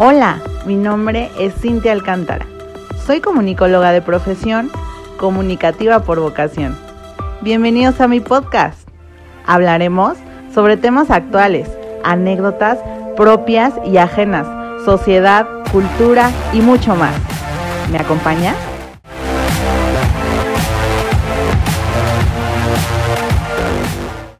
Hola, mi nombre es Cintia Alcántara. Soy comunicóloga de profesión, comunicativa por vocación. Bienvenidos a mi podcast. Hablaremos sobre temas actuales, anécdotas propias y ajenas, sociedad, cultura y mucho más. ¿Me acompañas?